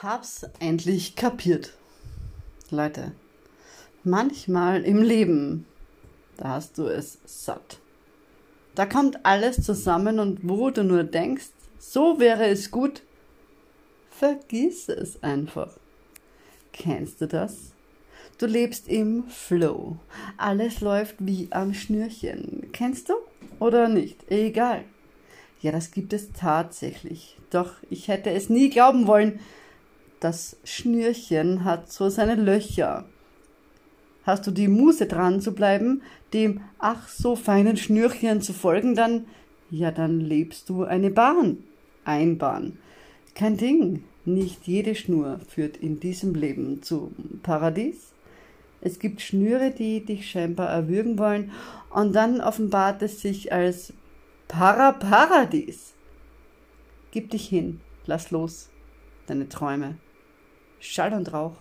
Hab's endlich kapiert. Leute, manchmal im Leben, da hast du es satt. Da kommt alles zusammen und wo du nur denkst, so wäre es gut, vergiss es einfach. Kennst du das? Du lebst im Flow. Alles läuft wie am Schnürchen. Kennst du? Oder nicht? Egal. Ja, das gibt es tatsächlich. Doch ich hätte es nie glauben wollen, das Schnürchen hat so seine Löcher. Hast du die Muße dran zu bleiben, dem ach so feinen Schnürchen zu folgen, dann, ja, dann lebst du eine Bahn. Einbahn. Kein Ding. Nicht jede Schnur führt in diesem Leben zum Paradies. Es gibt Schnüre, die dich scheinbar erwürgen wollen, und dann offenbart es sich als Paraparadies. Gib dich hin, lass los, deine Träume. Schall und Rauch.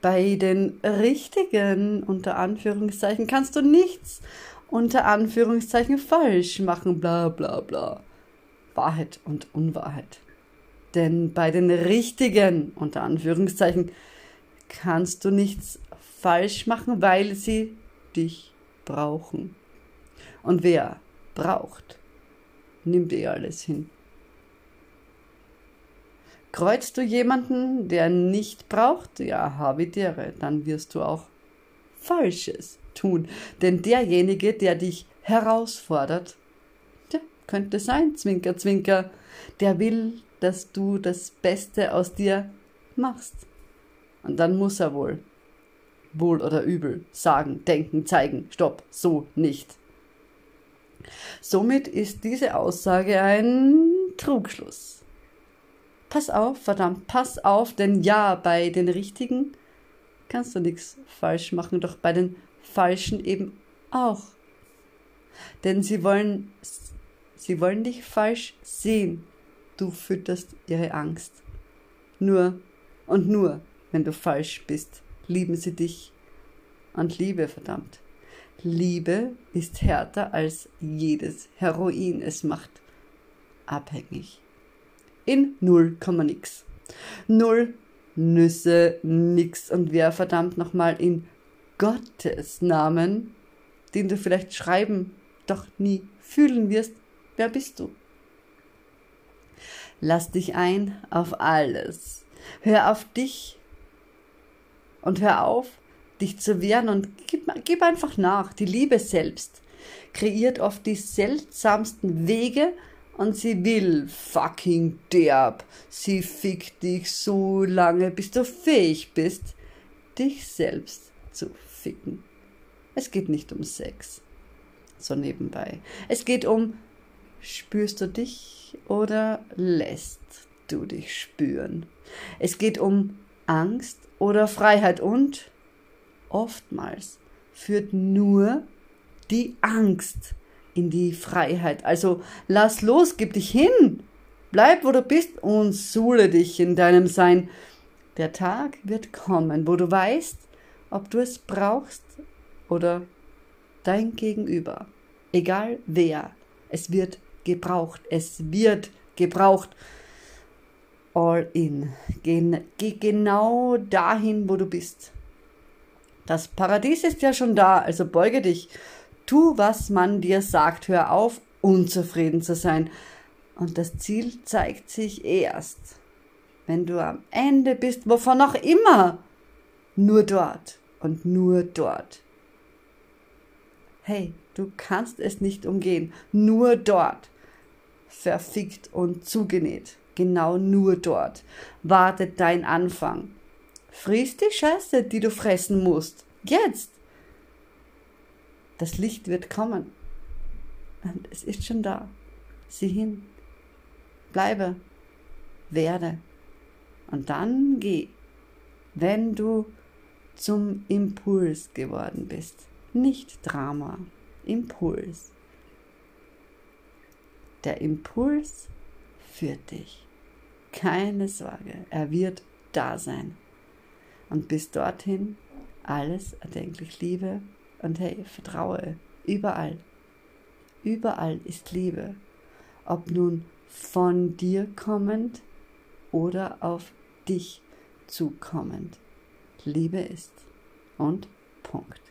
Bei den richtigen, unter Anführungszeichen, kannst du nichts unter Anführungszeichen falsch machen, bla bla bla. Wahrheit und Unwahrheit. Denn bei den richtigen, unter Anführungszeichen, kannst du nichts falsch machen, weil sie dich brauchen. Und wer braucht, nimmt eh alles hin. Kreuzt du jemanden, der nicht braucht, ja, habitäre, dann wirst du auch Falsches tun. Denn derjenige, der dich herausfordert, der könnte sein, Zwinker, Zwinker, der will, dass du das Beste aus dir machst. Und dann muss er wohl, wohl oder übel, sagen, denken, zeigen, stopp, so nicht. Somit ist diese Aussage ein Trugschluss. Pass auf, verdammt, pass auf, denn ja, bei den Richtigen kannst du nichts falsch machen, doch bei den Falschen eben auch. Denn sie wollen, sie wollen dich falsch sehen. Du fütterst ihre Angst. Nur und nur, wenn du falsch bist, lieben sie dich. Und Liebe, verdammt. Liebe ist härter als jedes Heroin. Es macht abhängig in 0, nix. Null Nüsse, nix. Und wer verdammt nochmal in Gottes Namen, den du vielleicht schreiben, doch nie fühlen wirst, wer bist du? Lass dich ein auf alles. Hör auf dich und hör auf, dich zu wehren und gib, gib einfach nach. Die Liebe selbst kreiert oft die seltsamsten Wege, und sie will fucking derb. Sie fickt dich so lange, bis du fähig bist, dich selbst zu ficken. Es geht nicht um Sex. So nebenbei. Es geht um, spürst du dich oder lässt du dich spüren? Es geht um Angst oder Freiheit und oftmals führt nur die Angst in die Freiheit. Also lass los, gib dich hin, bleib wo du bist und suhle dich in deinem Sein. Der Tag wird kommen, wo du weißt, ob du es brauchst oder dein Gegenüber. Egal wer, es wird gebraucht, es wird gebraucht. All in. Geh, geh genau dahin, wo du bist. Das Paradies ist ja schon da, also beuge dich Tu, was man dir sagt. Hör auf, unzufrieden zu sein. Und das Ziel zeigt sich erst, wenn du am Ende bist, wovon auch immer. Nur dort und nur dort. Hey, du kannst es nicht umgehen. Nur dort. Verfickt und zugenäht. Genau nur dort. Wartet dein Anfang. Friss die Scheiße, die du fressen musst. Jetzt. Das Licht wird kommen. Und es ist schon da. Sieh hin. Bleibe. Werde. Und dann geh. Wenn du zum Impuls geworden bist. Nicht Drama. Impuls. Der Impuls führt dich. Keine Sorge, er wird da sein. Und bis dorthin alles erdenklich Liebe und hey, vertraue überall. Überall ist Liebe. Ob nun von dir kommend oder auf dich zukommend. Liebe ist und Punkt.